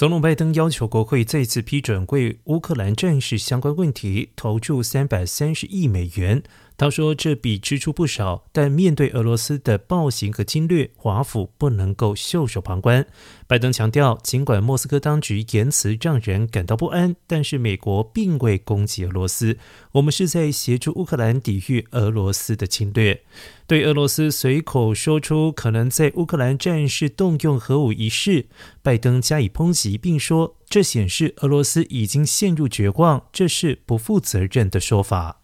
总统拜登要求国会再次批准为乌克兰战事相关问题投注三百三十亿美元。他说：“这笔支出不少，但面对俄罗斯的暴行和侵略，华府不能够袖手旁观。”拜登强调，尽管莫斯科当局言辞让人感到不安，但是美国并未攻击俄罗斯，我们是在协助乌克兰抵御俄罗斯的侵略。对俄罗斯随口说出可能在乌克兰战事动用核武一事，拜登加以抨击，并说这显示俄罗斯已经陷入绝望，这是不负责任的说法。